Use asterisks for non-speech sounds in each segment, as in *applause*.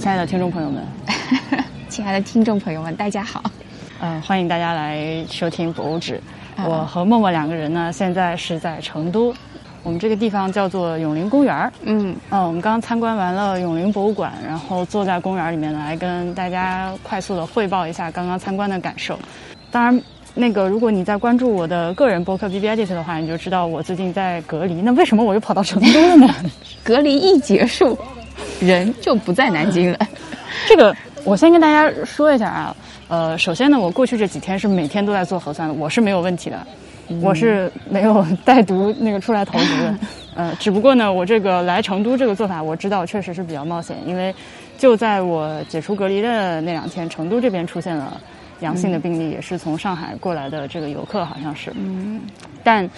亲爱的听众朋友们，*laughs* 亲爱的听众朋友们，大家好。嗯，欢迎大家来收听博物志。我和默默两个人呢，现在是在成都。我们这个地方叫做永陵公园儿。嗯嗯，我们刚刚参观完了永陵博物馆，然后坐在公园里面来跟大家快速的汇报一下刚刚参观的感受。当然，那个如果你在关注我的个人博客 B B Edit 的话，你就知道我最近在隔离。那为什么我又跑到成都了呢？*laughs* 隔离一结束，人就不在南京了。*laughs* 这个我先跟大家说一下啊。呃，首先呢，我过去这几天是每天都在做核酸的，我是没有问题的，我是没有 *laughs* 带毒那个出来投毒的。*laughs* 呃，只不过呢，我这个来成都这个做法，我知道确实是比较冒险，因为就在我解除隔离的那两天，成都这边出现了阳性的病例，也是从上海过来的这个游客，好像是。嗯，但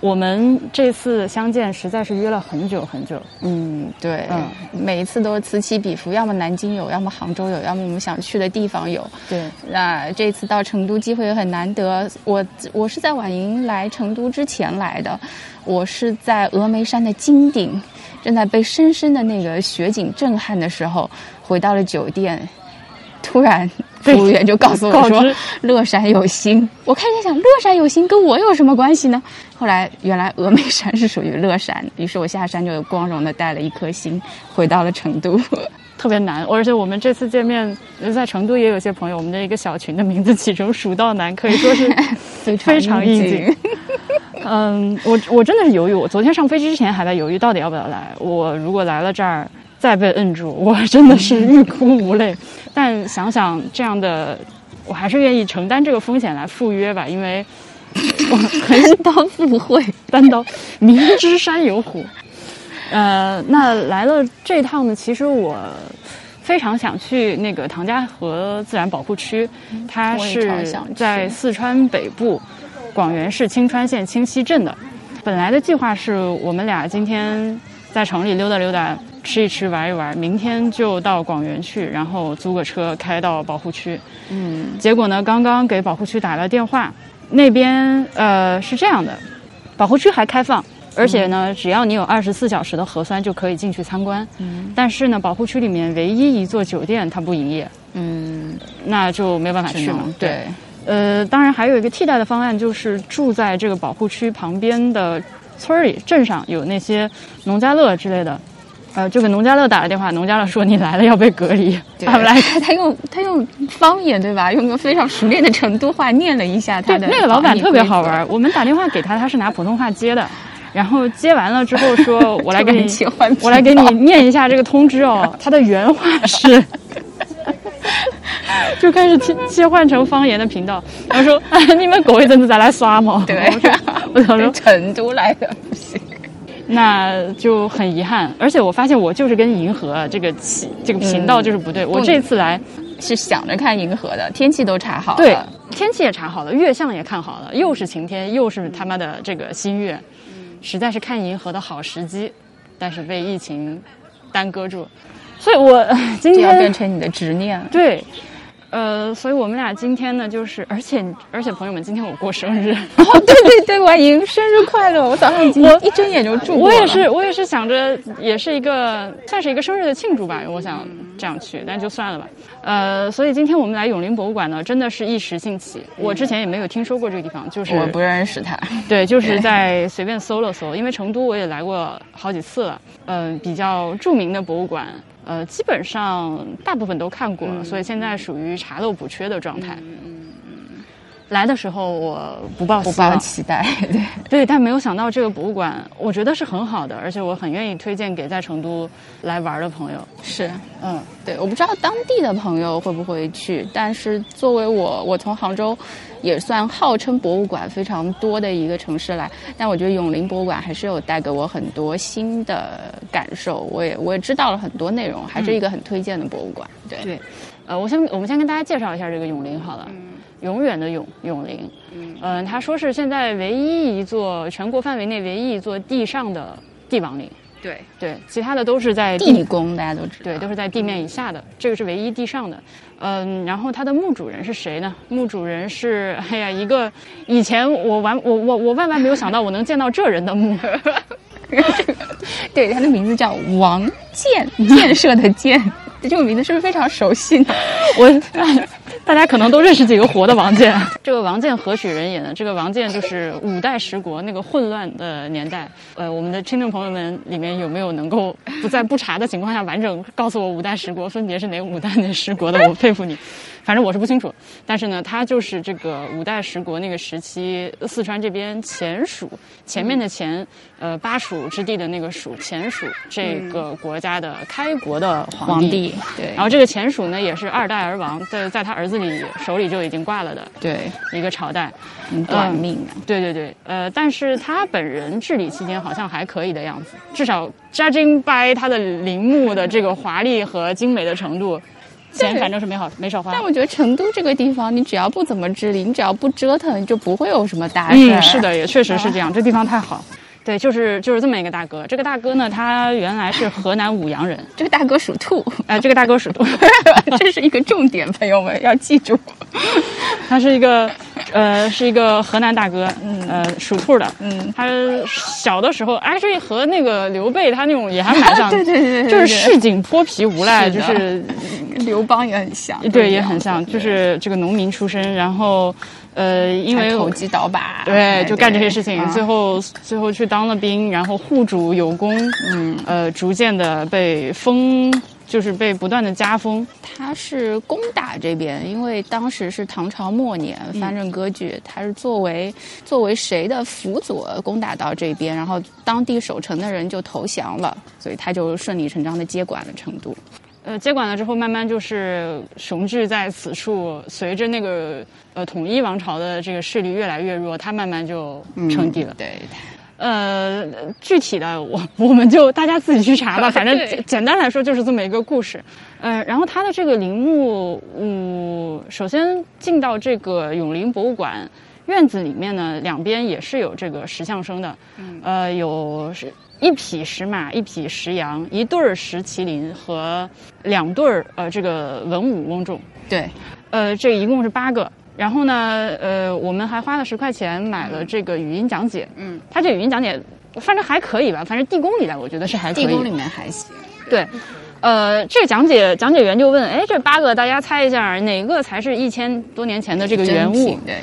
我们这次相见实在是约了很久很久。嗯，对，嗯每一次都是此起彼伏，要么南京有，要么杭州有，要么我们想去的地方有。对，那这次到成都机会也很难得，我我是在婉莹来成都之前来的，我是在峨眉山的金顶，正在被深深的那个雪景震撼的时候，回到了酒店，突然服务员就告诉我说乐山有星。我开始想，乐山有星跟我有什么关系呢？后来原来峨眉山是属于乐山，于是我下山就光荣的带了一颗星回到了成都。特别难，而且我们这次见面，呃在成都也有些朋友，我们的一个小群的名字起成“蜀道难”，可以说是 *laughs* 非非常应景。嗯，我我真的是犹豫，我昨天上飞机之前还在犹豫到底要不要来。我如果来了这儿再被摁住，我真的是欲哭无泪。但想想这样的，我还是愿意承担这个风险来赴约吧，因为我很刀赴会，单刀，*laughs* 明知山有虎。呃，那来了这趟呢，其实我非常想去那个唐家河自然保护区，它是在四川北部广元市青川县清溪镇的。本来的计划是我们俩今天在城里溜达溜达，吃一吃，玩一玩，明天就到广元去，然后租个车开到保护区。嗯结果呢，刚刚给保护区打了电话，那边呃是这样的，保护区还开放，而且呢，只要你有二十四小时的核酸就可以进去参观。嗯但是呢，保护区里面唯一一座酒店它不营业，嗯，那就没办法去了。对，呃，当然还有一个替代的方案，就是住在这个保护区旁边的村儿里、镇上有那些农家乐之类的。呃，就给农家乐打了电话，农家乐说你来了要被隔离，对他们来他 *laughs* 他用他用方言对吧？用个非常熟练的成都话念了一下他，的那个老板特别好玩。我们打电话给他，他是拿普通话接的，然后接完了之后说：*laughs* “我来给你切换我来给你念一下这个通知哦。*laughs* ”他的原话是。就开始切切换成方言的频道，然后说：“哎，你们过一阵子再来耍嘛。”对我说：“我想说，成都来的。那就很遗憾。而且我发现我就是跟银河这个起这个频道就是不对。我这次来，是想着看银河的，天气都查好了。对，天气也查好了，月相也看好了，又是晴天，又是他妈的这个新月，实在是看银河的好时机，但是被疫情耽搁住，所以我 *laughs* 今天要变成你的执念。对。呃，所以我们俩今天呢，就是，而且而且朋友们，今天我过生日，*laughs* 哦，对对对，婉莹生日快乐！我早上已经我一睁眼就住我也是，我也是想着，也是一个算是一个生日的庆祝吧，我想这样去，但就算了吧。呃，所以今天我们来永陵博物馆呢，真的是一时兴起，我之前也没有听说过这个地方，就是我不认识它。对，就 *laughs* 是在随便搜了搜，因为成都我也来过好几次了，嗯、比较著名的博物馆，呃，基本上大部分都看过了，所以现在属于查漏补缺的状态。来的时候我不抱不抱，期待，对，对，但没有想到这个博物馆，我觉得是很好的，而且我很愿意推荐给在成都来玩的朋友。是，嗯，对，我不知道当地的朋友会不会去，但是作为我，我从杭州也算号称博物馆非常多的一个城市来，但我觉得永陵博物馆还是有带给我很多新的感受，我也我也知道了很多内容，还是一个很推荐的博物馆。对，对，呃，我先我们先跟大家介绍一下这个永陵好了，永远的永永陵，嗯、他说是现在唯一一座全国范围内唯一一座地上的帝王陵，对，对，其他的都是在地宫大家都知道，对，都是在地面以下的，这个是唯一地上的。嗯，然后它的墓主人是谁呢？墓主人是，*laughs* 哎呀，一个以前我完我我我万万没有想到我能见到这人的墓。*laughs* 对，他的名字叫王建，建设的建。*laughs* 这个名字是不是非常熟悉呢？我大家可能都认识几个活的王建。*laughs* 这个王建何许人也呢？这个王建就是五代十国那个混乱的年代。呃，我们的听众朋友们里面有没有能够不在不查的情况下完整告诉我五代十国分别是哪五代哪十国的？我佩服你。反正我是不清楚，但是呢，他就是这个五代十国那个时期四川这边前蜀前面的前呃巴蜀之地的那个蜀前蜀这个国家的开国的皇帝。对，然后这个前蜀呢也是二代而亡，在在他儿子里手里就已经挂了的。对，一个朝代，短命啊。对对对，呃，但是他本人治理期间好像还可以的样子，至少 judging by 他的陵墓的这个华丽和精美的程度。钱反正是没好没少花，但我觉得成都这个地方，你只要不怎么治理，你只要不折腾，就不会有什么大事。嗯，是的，也确实是这样，这地方太好。对，就是就是这么一个大哥。这个大哥呢，他原来是河南舞阳人。*laughs* 这个大哥属兔，*laughs* 哎，这个大哥属兔，*laughs* 这是一个重点，朋友们要记住。他是一个，呃，是一个河南大哥，呃，属兔的。嗯，他小的时候，哎，这和那个刘备他那种也还蛮像，*laughs* 对对对，就是市井泼皮无赖，就是刘邦也很像，对，也很像，就是这个农民出身，然后。呃，因为投机倒把，对，就干这些事情，最后最后去当了兵，然后户主有功，嗯，呃，逐渐的被封，就是被不断的加封。他是攻打这边，因为当时是唐朝末年，藩镇割据，他是作为作为谁的辅佐攻打到这边，然后当地守城的人就投降了，所以他就顺理成章的接管了成都。呃，接管了之后，慢慢就是雄踞在此处。随着那个呃统一王朝的这个势力越来越弱，他慢慢就称帝了。对，呃，具体的我我们就大家自己去查吧。*laughs* 反正简单来说就是这么一个故事。呃，然后他的这个陵墓，嗯，首先进到这个永陵博物馆院子里面呢，两边也是有这个石像生的。呃，有是。一匹石马，一匹石羊，一对儿石麒麟和两对儿呃这个文武翁仲。对，呃，这一共是八个。然后呢，呃，我们还花了十块钱买了这个语音讲解。嗯，它这语音讲解反正还可以吧，反正地宫里来我觉得是还可以。地宫里面还行。对，呃，这讲解讲解员就问，哎，这八个大家猜一下哪个才是一千多年前的这个原物？对。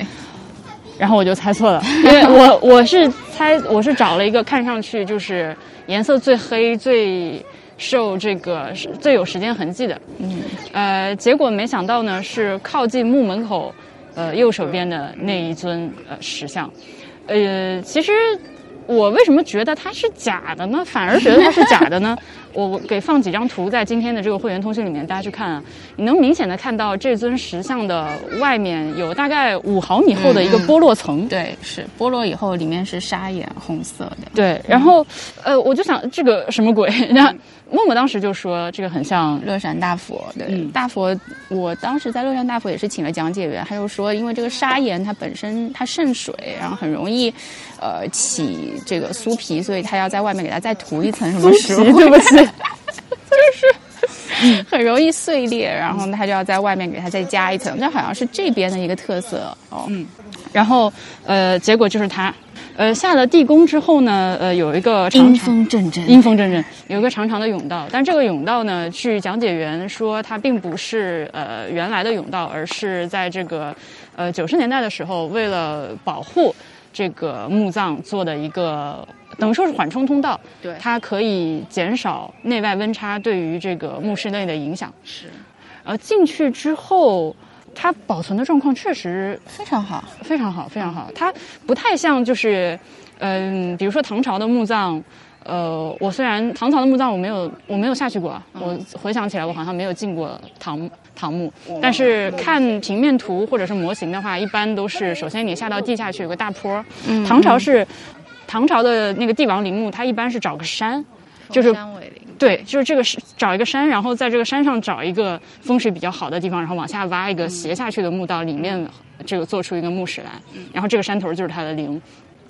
然后我就猜错了，*laughs* 因为我我是猜我是找了一个看上去就是颜色最黑、最受这个最有时间痕迹的，嗯，呃，结果没想到呢是靠近墓门口，呃，右手边的那一尊呃石像，呃，其实我为什么觉得它是假的呢？反而觉得它是假的呢？我给放几张图在今天的这个会员通讯里面，大家去看啊，你能明显的看到这尊石像的外面有大概五毫米厚的一个剥落层。对，是剥落以后里面是砂岩红色的。对，然后呃，我就想这个什么鬼？那默默当时就说这个很像乐山大佛。对，大佛，我当时在乐山大佛也是请了讲解员，他就说因为这个砂岩它本身它渗水，然后很容易呃起这个酥皮，所以他要在外面给它再涂一层什么石 *laughs* 对不起。就是很容易碎裂，然后他就要在外面给它再加一层，那好像是这边的一个特色哦。嗯，然后呃，结果就是它，呃，下了地宫之后呢，呃，有一个阴风阵阵，阴风阵阵，有一个长长的甬道，但这个甬道呢，据讲解员说，它并不是呃原来的甬道，而是在这个呃九十年代的时候，为了保护这个墓葬做的一个。等于说是缓冲通道，对，它可以减少内外温差对于这个墓室内的影响。是，呃，进去之后，它保存的状况确实非常好，非常好，非常好。它不太像就是，嗯，比如说唐朝的墓葬，呃，我虽然唐朝的墓葬我没有我没有下去过，我回想起来我好像没有进过唐唐墓，但是看平面图或者是模型的话，一般都是首先你下到地下去有个大坡，唐朝是。唐朝的那个帝王陵墓，它一般是找个山，就是对，就是这个是找一个山，然后在这个山上找一个风水比较好的地方，然后往下挖一个斜下去的墓道，里面这个做出一个墓室来，然后这个山头就是它的陵。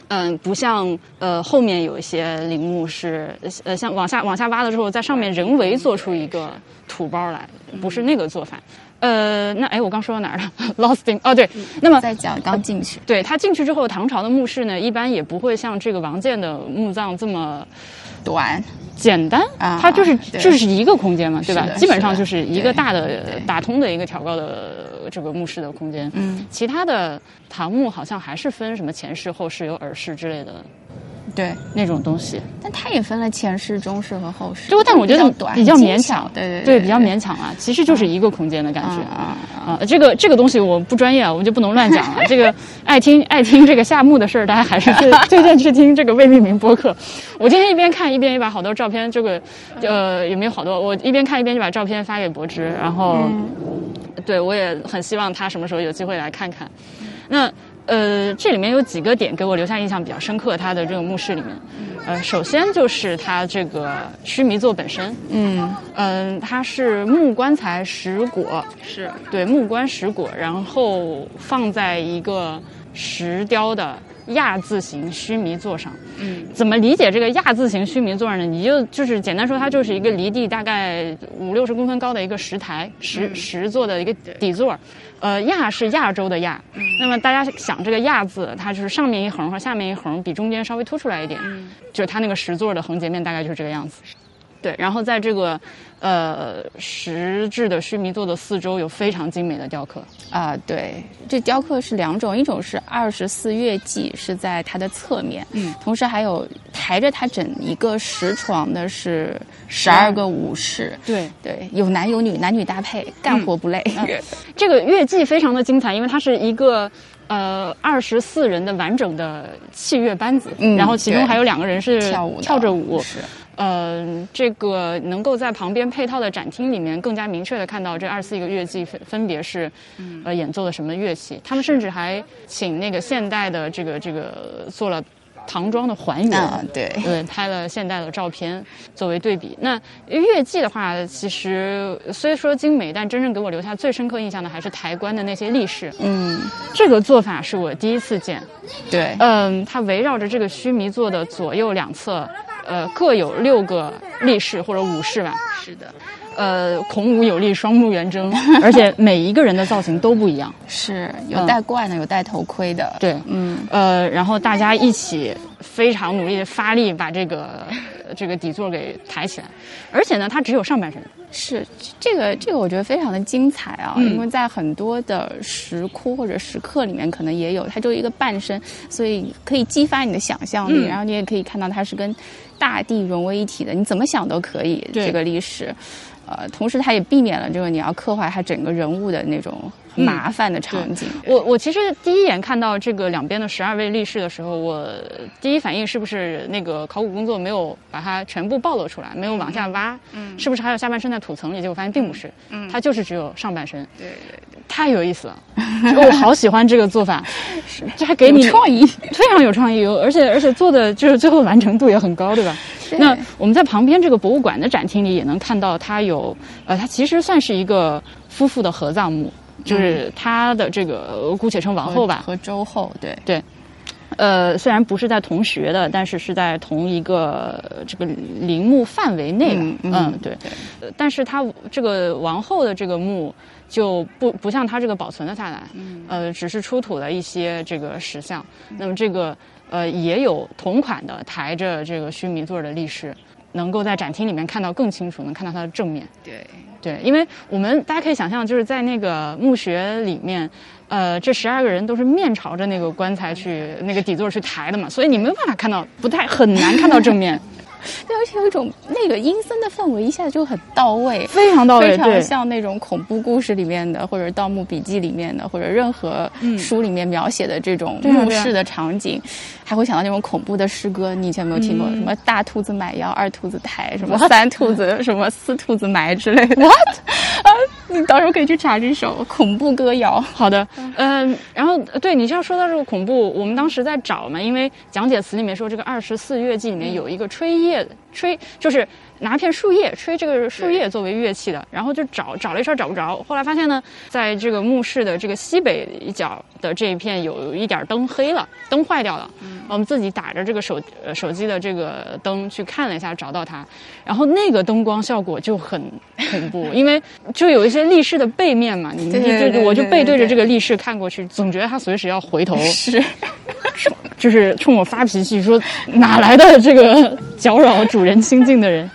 嗯，不像呃后面有一些陵墓是呃像往下往下挖了之后，在上面人为做出一个土包来，不是那个做法。呃，那哎，我刚说到哪儿了？*laughs* Losting 哦，对，那么在讲刚进去，对他进去之后，唐朝的墓室呢，一般也不会像这个王建的墓葬这么短。简单啊它就是对。就是一个空间嘛，对吧？基本上就是一个大的打通的一个挑高的这个墓室的空间。嗯，其他的唐墓好像还是分什么前室、后室，有耳室之类的对，那种东西。但它也分了前世、中世和后世。就但我觉得比较短，比较勉强巧，对对对，比较勉强啊。其实就是一个空间的感觉啊啊啊。这个这个东西我不专业啊，我就不能乱讲了。*laughs* 这个爱听爱听这个夏目的事儿，大家还是推 *laughs* 推荐去听这个未命名播客。我今天一边看一边也把好多照片，这个呃有没有好多？我一边看一边就把照片发给柏芝，然后、嗯对我也很希望他什么时候有机会来看看。那呃，这里面有几个点给我留下印象比较深刻，它的这个墓室里面，呃，首先就是它这个须弥座本身，嗯，嗯，它是木棺材石椁，是。对，木棺石椁，然后放在一个石雕的亚字形须弥座上。嗯，怎么理解这个亚字形须弥座呢？你就就是简单说，它就是一个离地大概五六十公分高的一个石台，石石座的一个底座。呃，亚是亚洲的亚，那么大家想这个亚字，它就是上面一横和下面一横比中间稍微凸出来一点，就是它那个石座的横截面大概就是这个样子。对，然后在这个呃石质的须弥座的四周有非常精美的雕刻。啊，对，这雕刻是两种，一种是二十四月季，是在它的侧面，嗯，同时还有抬着它整一个石床的是十二个武士，对，对，有男有女，男女搭配，干活不累。*laughs* 这个月季非常的精彩，因为它是一个。呃，二十四人的完整的器乐班子，嗯然后其中还有两个人是跳舞跳着舞，是。呃，这个能够在旁边配套的展厅里面更加明确的看到这二十四个乐器分分别是，呃，演奏的什么乐器。他们甚至还请那个现代的这个这个做了唐装的还原。啊，对，对，拍了现代的照片作为对比。那月季的话，其实虽说精美，但真正给我留下最深刻印象的还是抬棺的那些立式。嗯，这个做法是我第一次见。对，嗯，它围绕着这个须弥座的左右两侧，呃，各有六个立式或者武士吧。是的，呃，孔武有力，双目圆睁，*laughs* 而且每一个人的造型都不一样。是有戴冠的，有戴头盔的，对，嗯，呃，然后大家一起非常努力的发力，把这个 *laughs* 这个底座给抬起来。而且呢，它只有上半身。是这个这个，我觉得非常的精彩啊！嗯因为在很多的石窟或者石刻里面，可能也有，它就一个半身，所以可以激发你的想象力，嗯然后你也可以看到它是跟大地融为一体的，你怎么想都可以。这个历史，呃，同时它也避免了这个你要刻画它整个人物的那种很麻烦的场景。我我其实第一眼看到这个两边的十二位力士的时候，我第一反应是不是那个考古工作没有把它全部暴露出来，没有往下挖？嗯，是不是还有下半身在土层里？结果发现并不是，嗯，它就是只有上半身。对对对，太有意思了，我好喜欢这个做法，*laughs* 这还给你创意，非常有创意，而且而且做的就是最后完成度也很高，对吧？对那我们在旁边这个博物馆的展厅里也能看到，它有呃，它其实算是一个夫妇的合葬墓，就是他的这个呃姑且称王后吧，和周后，对对。呃，虽然不是在同学的，但是是在同一个呃这个陵墓范围内的。嗯嗯对。呃但是它这个王后的这个墓就不不像它这个保存了下来，嗯呃，只是出土了一些这个石像。那么这个呃也有同款的抬着这个须弥座的力士，能够在展厅里面看到更清楚，能看到它的正面。对对，因为我们大家可以想象，就是在那个墓穴里面，呃，这十二个人都是面朝着那个棺材去那个底座去抬的嘛，所以你没有办法看到，不太很难看到正面，*laughs* *laughs* 对，而且有一种那个阴森的氛围一下子就很到位，非常到位，非常，像那种恐怖故事里面的，或者《盗墓笔记》里面的，或者任何书里面描写的这种墓室的场景，还会想到那种恐怖的诗歌。你以前有没有听过？嗯什么大兔子买药，二兔子抬，什么三兔子，什么四兔子埋之类的。What？*laughs* 啊，你到时候可以去查这首恐怖歌谣。好的，嗯、然后对你这样说到这个恐怖，我们当时在找嘛，因为讲解词里面说这个二十四乐记里面有一个吹叶吹，就是拿片树叶吹这个树叶作为乐器的，然后就找找了一圈找不着，后来发现呢，在这个墓室的这个西北一角的这一片有一点灯黑了，灯坏掉了，我们自己打着这个手呃手机的这个灯去看了一下，找到它，然后那个灯光效果就很 *laughs* 恐怖，因为就有一些力士的背面嘛，你对你就我就背对着这个力士看过去，总觉得他随时要回头。是，*laughs* 就是冲我发脾气，说哪来的这个搅扰主人清静的人？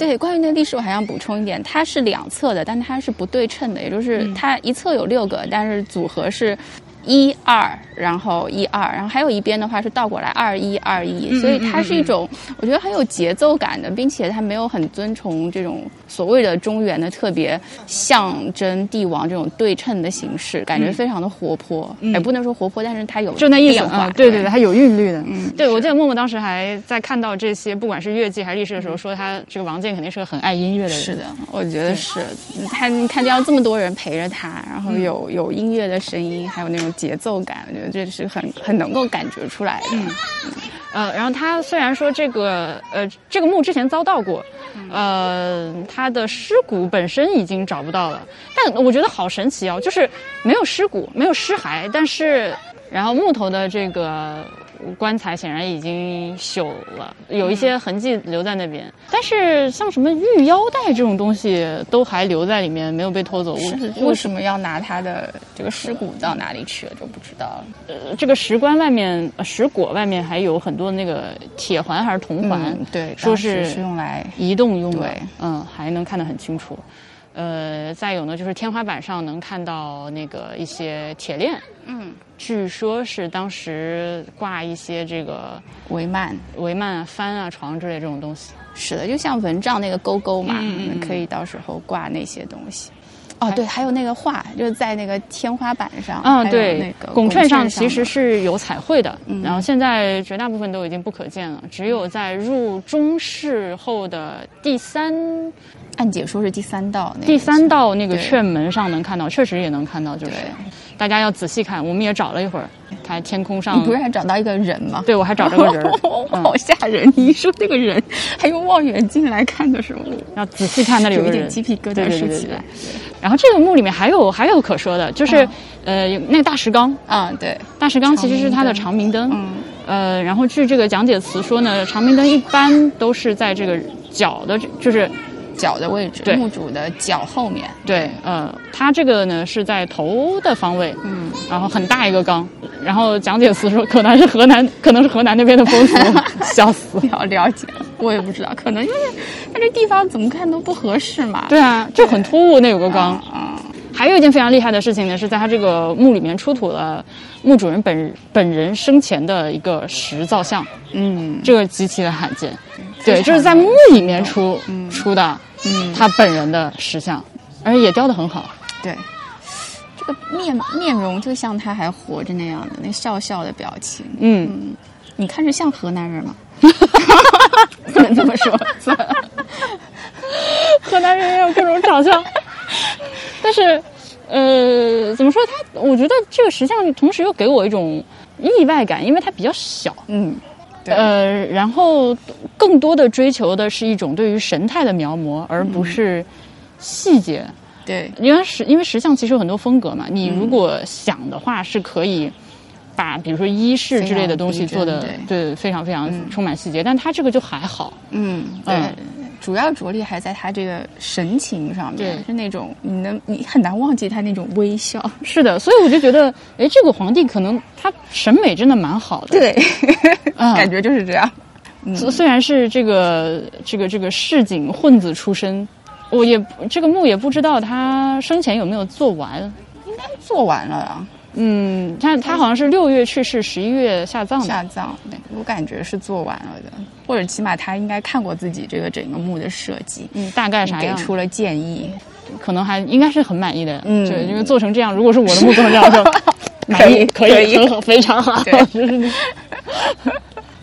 对，关于那个历史，我还想补充一点，它是两侧的，但它是不对称的，也就是它一侧有六个，但是组合是。一二，然后一二，然后还有一边的话是倒过来二一二一，所以它是一种我觉得很有节奏感的，并且它没有很遵从这种所谓的中原的特别象征帝王这种对称的形式，感觉非常的活泼，也不能说活泼，但是它有就那意思啊，对对对，它有韵律的。嗯，对我记得默默当时还在看到这些，不管是乐记还是历史的时候，说他这个王建肯定是个很爱音乐的人。是。的，我觉得是。他你看见这么多人陪着他，然后有有音乐的声音，还有那种。节奏感，我觉得这是很很能够感觉出来的。嗯，呃，然后他虽然说这个呃这个墓之前遭到过，呃，他的尸骨本身已经找不到了，但我觉得好神奇哦，就是没有尸骨，没有尸骸，但是然后木头的这个。棺材显然已经朽了，有一些痕迹留在那边。但是像什么玉腰带这种东西都还留在里面，没有被偷走。为什么要拿他的这个尸骨到哪里去了就不知道了。呃，这个石棺外面，石椁外面还有很多那个铁环还是铜环，对，说是是用来移动用的。嗯，还能看得很清楚。呃，再有呢，就是天花板上能看到那个一些铁链。嗯。据说是当时挂一些这个帷幔、帷幔、帆啊、床之类这种东西。是的，就像蚊帐那个钩钩嘛，可以到时候挂那些东西。哦，对，还有那个画，就是在那个天花板上。嗯，对，那个拱券上其实是有彩绘的，然后现在绝大部分都已经不可见了，只有在入中世后的第三。按解说是第三道那个，第三道那个券门上能看到，确实也能看到，就是大家要仔细看。我们也找了一会儿，它天空上，你不是还找到一个人吗？对，我还找着个人，*laughs* 好吓人！你一说这个人，还用望远镜来看的时候，*laughs* 要仔细看，那里有一点鸡皮疙瘩竖起来。然后这个墓里面还有还有可说的，就是呃，那个大石缸啊，对，大石缸其实是它的长明灯，嗯，呃，然后据这个讲解词说呢，长明灯一般都是在这个角的，就是。脚的位置，墓主的脚后面。对，呃，它这个呢是在头的方位，嗯，然后很大一个缸，然后讲解词说可能是河南，*laughs* 可能是河南那边的风俗，*laughs* 笑死，了了解，我也不知道，可能就是它这地方怎么看都不合适嘛。对啊，就很突兀，那有个缸。啊，还有一件非常厉害的事情呢，是在他这个墓里面出土了墓主人本本人生前的一个石造像，嗯，这个极其的罕见，对，就是在墓里面出出的。嗯，他本人的石像，而且也雕的很好。对，这个面面容就像他还活着那样的，那笑笑的表情。嗯，你看着像河南人吗？*laughs* 不能这么说，*laughs* 河南人也有各种长相。但是，呃，怎么说他？我觉得这个石像同时又给我一种意外感，因为它比较小。嗯。呃，然后更多的追求的是一种对于神态的描摹，而不是细节。对，因为石因为石像其实有很多风格嘛，你如果想的话，是可以把比如说衣饰之类的东西做的对非常非常充满细节，但它这个就还好。嗯，对。主要着力还在他这个神情上面，是那种你能你很难忘记他那种微笑。是的，所以我就觉得，哎，这个皇帝可能他审美真的蛮好的。对，*laughs* 感觉就是这样。虽然是这个这个这个市井混子出身，我也这个墓也不知道他生前有没有做完，应该做完了啊。嗯，他他好像是六月去世，十一月下葬的。下葬，对我感觉是做完了的，或者起码他应该看过自己这个整个墓的设计，嗯，大概啥样，给出了建议，可能还应该是很满意的。嗯，对，因为做成这样，如果是我的墓做成这样，就 *laughs* 满意，可以，很好，非常好。*laughs*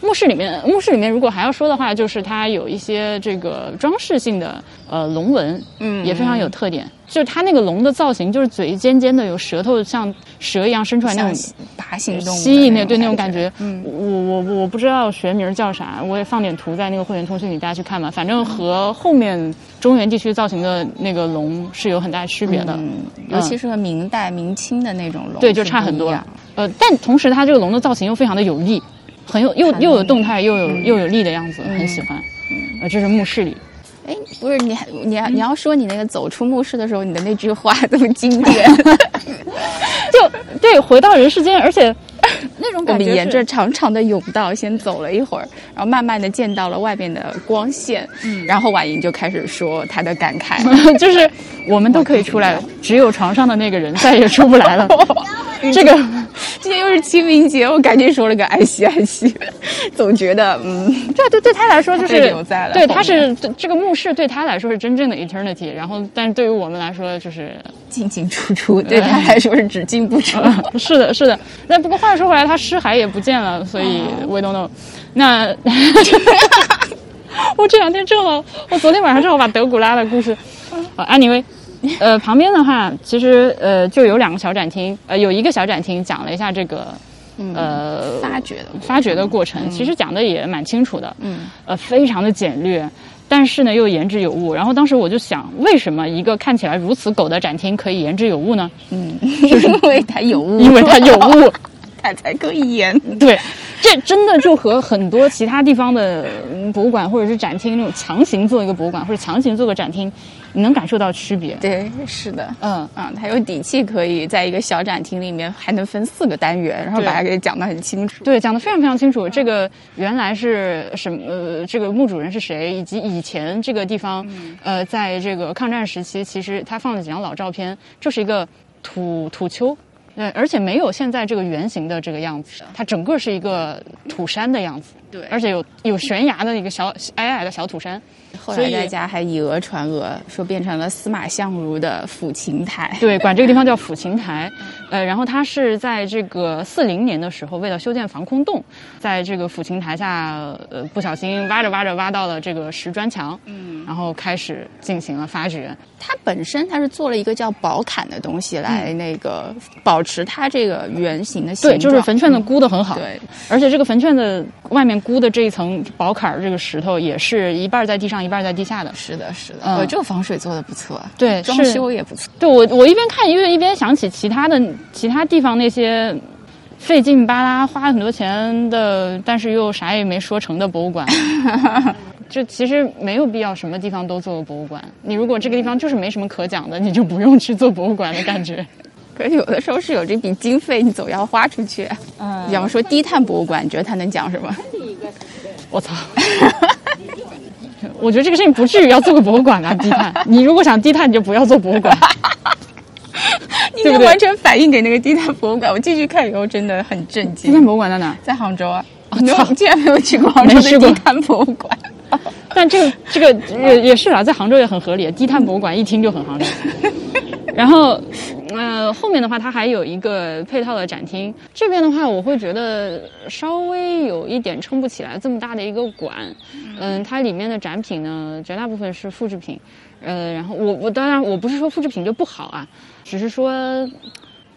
墓室里面，墓室里面如果还要说的话，就是它有一些这个装饰性的呃龙纹，嗯，也非常有特点。就是它那个龙的造型，就是嘴尖尖的，有舌头像蛇一样伸出来那种爬行动物，蜥蜴那对那种感觉。嗯，我我我不知道学名叫啥，我也放点图在那个会员通讯里，大家去看吧。反正和后面中原地区造型的那个龙是有很大区别的，尤其是和明代、明清的那种龙，对，就差很多。呃，但同时它这个龙的造型又非常的有力。很有又又有动态又有又有力的样子，很喜欢。呃，这是墓室里。哎，不是你还你要你要说你那个走出墓室的时候，你的那句话 *laughs* 这么经典，*laughs* 就对回到人世间，而且 *laughs* 那种感觉我们沿着长长的甬道先走了一会儿，然后慢慢的见到了外面的光线，嗯，然后婉莹就开始说她的感慨。*laughs* 就是我们都可以出来了，只有床上的那个人再也出不来了。*laughs* 这个今天又是清明节，我赶紧说了个爱惜爱惜，总觉得嗯，对对对他来说就是留在了对，后他是对这个墓室对他来说是真正的 eternity，然后但是对于我们来说就是进进出出，对他来说是只进不出。是的，是的。那不过话说回来，他尸骸也不见了，所以 we don't know。那 *laughs* 我这两天正好，我昨天晚上正好把德古拉的故事，啊，anyway，呃，旁边的话其实呃就有两个小展厅，呃，有一个小展厅讲了一下这个。呃，发掘的发掘的过程，其实讲的也蛮清楚的，嗯，呃，非常的简略，但是呢又言之有物。然后当时我就想，为什么一个看起来如此狗的展厅可以言之有物呢？嗯，是 *laughs* 因为它有物，因为它有物。它才可以演。*laughs* 对，这真的就和很多其他地方的嗯博物馆或者是展厅那种强行做一个博物馆或者强行做个展厅，你能感受到区别。对，是的，嗯，啊，他有底气可以在一个小展厅里面还能分四个单元，然后把它给讲得很清楚。对，讲得非常非常清楚。这个原来是什么？呃，这个墓主人是谁，以及以前这个地方，呃，在这个抗战时期，其实他放了几张老照片，就是一个土土丘。对，而且没有现在这个圆形的这个样子，它整个是一个土山的样子，对而且有有悬崖的一个小矮矮的小土山，后来大家还以讹传讹，说变成了司马相如的抚琴台。对，管这个地方叫抚琴台，呃，然后他是在这个四零年的时候，为了修建防空洞，在这个抚琴台下，呃，不小心挖着挖着挖到了这个石砖墙，嗯，然后开始进行了发掘，它本身它是做了一个叫宝坎的东西来那个保持它这个圆形的形状对，就是坟圈子箍的很好，对，而且这个坟圈子外面箍的这一层宝坎儿这个石头也是一半在地上，一半在地下的。是的，是的，嗯呃，这个防水做的不错，对装修也不错。对我，我一边看一边一边想起其他的其他地方那些费劲巴拉、花很多钱的，但是又啥也没说成的博物馆。*laughs* 就其实没有必要什么地方都做个博物馆。你如果这个地方就是没什么可讲的，你就不用去做博物馆的感觉。*laughs* 可是有的时候是有这笔经费，你总要花出去。嗯比方说低碳博物馆，你觉得它能讲什么？*laughs* 我操！我觉得这个事情不至于要做个博物馆啊，低碳。*laughs* 你如果想低碳，你就不要做博物馆。应 *laughs* 对不对该完全反映给那个低碳博物馆。我进去看以后真的很震惊低碳。博物馆在哪？在杭州啊，你没有操竟然没有去过杭州的低碳博物馆？*laughs* 但这个这个也也是啊，在杭州也很合理，低碳博物馆一听就很杭州。然后，呃，后面的话它还有一个配套的展厅，这边的话我会觉得稍微有一点撑不起来这么大的一个馆。嗯，它里面的展品呢，绝大部分是复制品。呃，然后我我当然我不是说复制品就不好啊，只是说。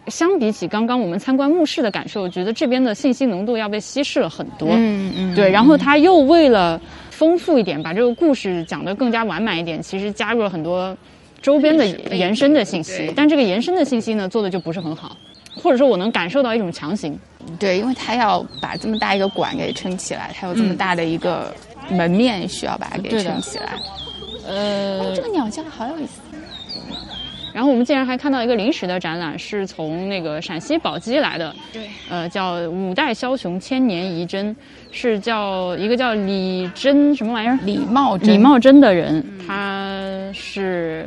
相比起刚刚我们参观墓室的感受，我觉得这边的信息浓度要被稀释了很多。嗯嗯对，然后他又为了丰富一点，把这个故事讲得更加完满一点，其实加入了很多周边的延伸的信息。但这个延伸的信息呢，做的就不是很好，或者说我能感受到一种强行。对，因为它要把这么大一个馆给撑起来，它有这么大的一个门面，需要把它给撑起来。呃这，个鸟叫好有意思。然后我们竟然还看到一个临时的展览，是从那个陕西宝鸡来的，对，呃，叫五代枭雄千年遗珍，是叫一个叫李真什么玩意儿？李茂贞李茂贞的人，他是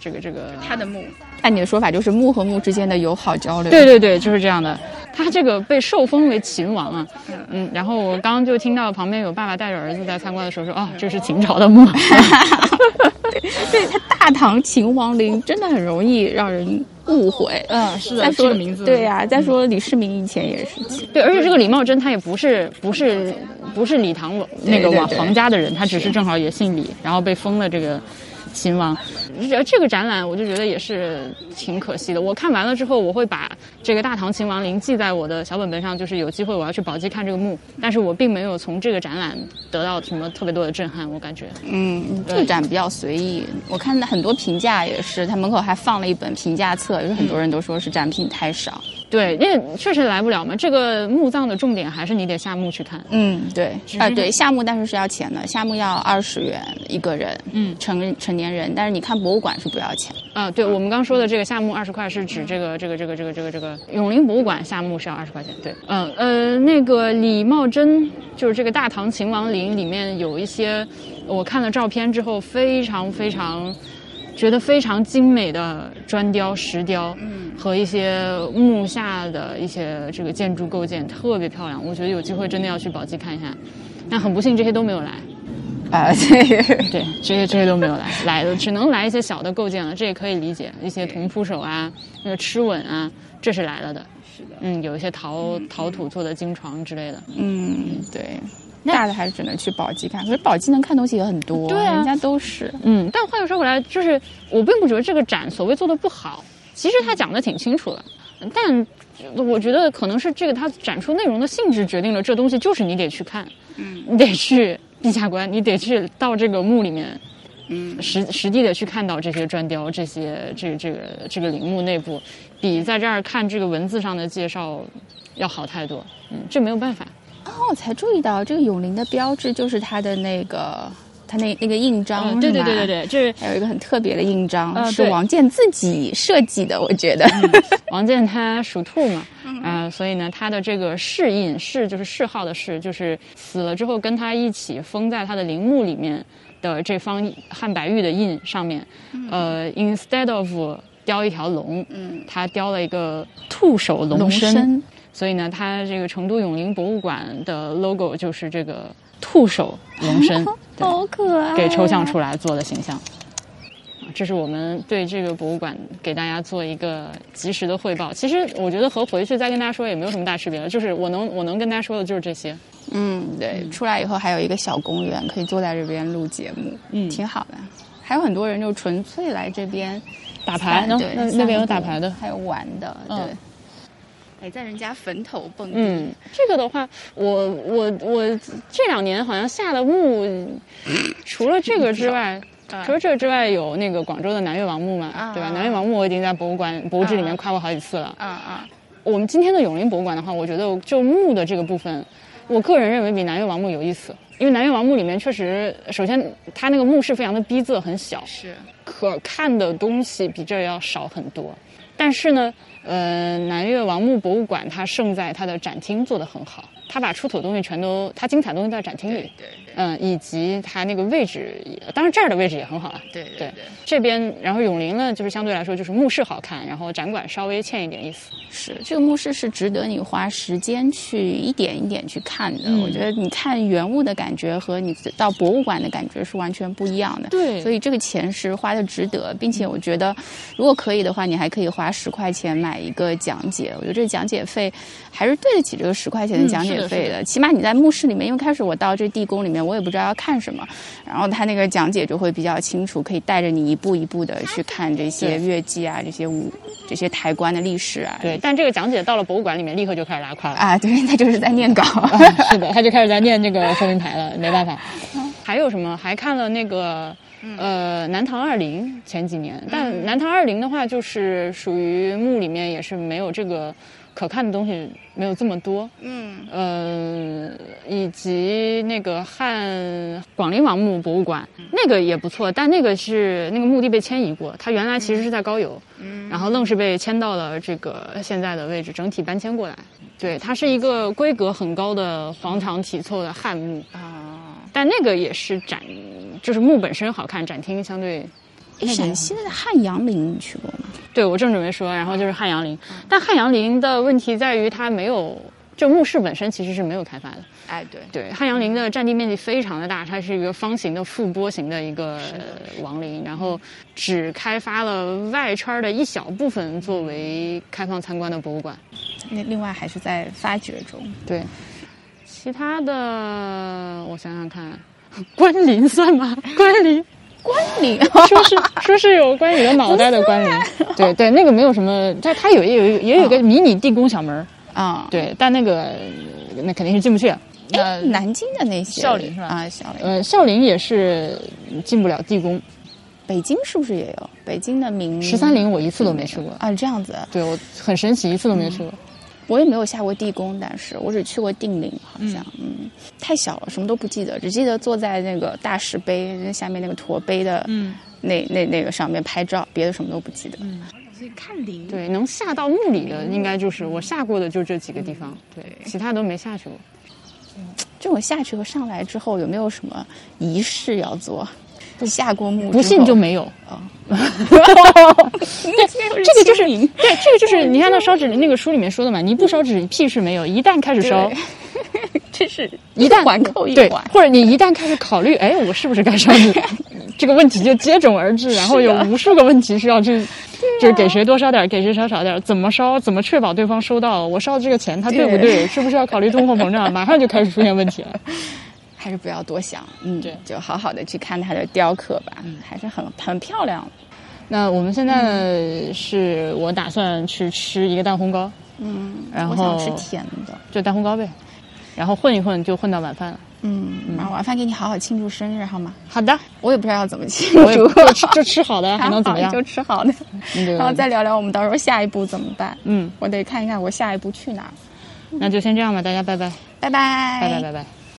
这个这个。他的墓，按你的说法就是墓和墓之间的友好交流。对对对，就是这样的。他这个被受封为秦王啊，嗯，然后我刚刚就听到旁边有爸爸带着儿子在参观的时候说，哦，这是秦朝的墓，*laughs* *laughs* 对，他大唐秦王陵真的很容易让人误会。嗯，是再说名字。对呀、呀、再说李世民以前也是，对，而且这个李茂贞他也不是不是不是李唐那个王皇家的人，他只是。正好也姓李，然后被封了这个秦王。这这个展览我就觉得也是挺可惜的。我看完了之后，我会把这个大唐秦王陵记在我的小本本上，就是有机会我要去宝鸡看这个墓，但是我并没有从这个展览得到什么特别多的震撼，我感觉。嗯，这个展比较随意。我看很多评价也是，它门口还放了一本评价册，有很多人都说是展品太少。对，因为确实来不了嘛。这个墓葬的重点还是你得下墓去看。嗯，对，是啊，对，下墓但是是要钱的，下墓要二十元一个人，嗯成成年人，但是你看博物馆是不要钱。啊，对，我们刚说的这个下墓二十块是指这个这个这个这个这个这个永陵博物馆下墓是要二十块钱。对，嗯呃，那个李茂贞就是这个大唐秦王陵里面有一些，我看了照片之后非常非常。觉得非常精美的砖雕、石雕，嗯和一些木下的一些这个建筑构件特别漂亮。我觉得有机会真的要去宝鸡看一下，但很不幸这些都没有来。啊，*laughs* 这个对，这些这些都没有来，来的只能来一些小的构件了，这也可以理解。一些铜铺手啊，那个螭吻啊，这是来了的。是的，嗯，有一些陶陶土做的金床之类的。嗯，对，大的还是只能去宝鸡看，可是宝鸡能看东西也很多，对啊人家都是，嗯，但话又说回来，就是我并不觉得这个展所谓做的不好，其实他讲的挺清楚的，但我觉得可能是这个它展出内容的性质决定了这东西就是你得去看，嗯你得去地下观，你得去到这个墓里面。嗯实实地的去看到这些砖雕，这些这个这个这个陵墓内部，比在这儿看这个文字上的介绍要好太多。嗯，这没有办法。哦，我才注意到这个永陵的标志就是它的那个他那那个印章，嗯对对对对对，这是还有一个很特别的印章，是王建自己设计的，我觉得。王建他属兔嘛，所以呢，他的这个谥印谥就是谥号的谥，就是死了之后跟他一起封在他的陵墓里面的这方汉白玉的印上面，呃，instead of 雕一条龙，嗯，他雕了一个兔首龙龙，身，所以呢，它这个成都永陵博物馆的 logo 就是这个兔首龙身，*laughs* 好可爱，给抽象出来做的形象。啊这是我们对这个博物馆给大家做一个及时的汇报。其实我觉得和回去再跟大家说也没有什么大区别了，就是我能我能跟大家说的就是这些。嗯，对，出来以后还有一个小公园，可以坐在这边录节目，嗯挺好的。还有很多人就纯粹来这边打牌对，那那边有打牌的。还有玩的，对嗯。还在人家坟头蹦迪，嗯，这个的话，我我我这两年好像下的墓，*laughs* 除了这个之外，除了这个之外，有那个广州的南越王墓嘛，啊对吧？南越王墓我已经在博物馆博物志里面啊夸过好几次了。啊啊，我们今天的永陵博物馆的话，我觉得就墓的这个部分，我个人认为比南越王墓有意思，因为南越王墓里面确实，首先它那个墓室非常的逼仄，很小，是，可看的东西比这要少很多。但是呢，呃，南越王墓博物馆它胜在它的展厅做得很好，它把出土的东西全都，它精彩的东西都在展厅里，对对嗯，以及它那个位置也，当然这儿的位置也很好啊。对对这边，然后永陵呢，就是相对来说就是墓室好看，然后展馆稍微欠一点意思。是这个墓室是值得你花时间去一点一点去看的。嗯我觉得你看原物的感觉和你到博物馆的感觉是完全不一样的。对所以这个钱是花的值得，并且我觉得如果可以的话，你还可以花十块钱买一个讲解。我觉得这个讲解费还是对得起这个十块钱的嗯讲解费的。起码你在墓室里面，因为开始我到这地宫里面，我也不知道要看什么，然后他那个讲解就会比较清楚，可以带着你一步一步的去看这些对乐伎啊，这些舞。这些抬棺的历史啊，对，但这个讲解到了博物馆里面，立刻就开始拉胯了。啊，*laughs* 对，他就是在念稿。啊是的，他就开始在念这个说明牌了，没办法。*laughs* 还有什么？还看了那个呃南唐二陵前几年，但南唐二陵的话，就是属于墓里面也是没有这个可看的东西没有这么多。嗯。呃，以及那个汉广陵王墓博物馆，那个也不错，但那个是那个墓地被迁移过，它原来其实是在高邮，嗯。然后愣是被迁到了这个现在的位置，整体搬迁过来。对，它是一个规格很高的黄长体凑的汉墓，啊，但那个也是展，就是墓本身好看，展厅相对。诶陕西的汉阳陵你去过吗？对我正准备说，然后就是汉阳陵，但汉阳陵的问题在于它没有，就墓室本身其实是没有开发的。哎，对，对，汉阳陵的占地面积非常的大，它是一个方形的覆钵形的一个王陵，然后只开发了外圈的一小部分作为开放参观的博物馆。那另外还是在发掘中。对，其他的我想想看，*laughs* 关林算吗？*laughs* 关林关林说是说是有关羽的脑袋的关林，*laughs* 对对，那个没有什么，但它有也有也有个迷你地宫小门儿，啊，对，但那个那肯定是进不去。哎，南京的那些孝陵是吧啊，孝陵。呃，孝陵也是进不了地宫，北京是不是也有？北京的名十三陵我一次都没去过，啊，这样子，对我很神奇，一次都没去过。我也没有下过地宫，但是我只去过定陵，好像，嗯，太小了，什么都不记得，只记得坐在那个大石碑下面那个驼碑的，嗯，那那那个上面拍照，别的什么都不记得。所以看陵，对，能下到墓里的应该就是我下过的，就这几个地方，对，其他都没下去过。这种下去和上来之后有没有什么仪式要做？下过墓不信就没有。啊，*laughs* 这个就是对，这个就是你看到烧纸那个书里面说的嘛，你不烧纸 *laughs* 屁事没有，一旦开始烧，这是 *laughs* 一旦环扣一对环，，或者你一旦开始考虑，哎，我是不是该烧纸，这个问题就接踵而至，然后有无数个问题是要去，就是给谁多烧点儿，给谁少少点儿，怎么烧，怎么确保对方收到，我烧的这个钱他对不对，是不是要考虑通货膨胀，马上就开始出现问题了。还是不要多想，嗯，对就好好的去看它的雕刻吧，嗯还是很很漂亮。那我们现在呢，是我打算去吃一个蛋烘糕，嗯，然我想后吃甜的，就蛋烘糕呗，然后混一混就混到晚饭了。嗯，然后晚饭给你好好庆祝生日好吗？好的，我也不知道要怎么庆祝，就吃就吃好的，*laughs* 还能怎么样就？吃好的，然后再聊聊我们到时候下一步怎么办。嗯，我得看一看我下一步去哪儿。那就先这样吧，大家拜拜，拜拜，拜拜，拜拜。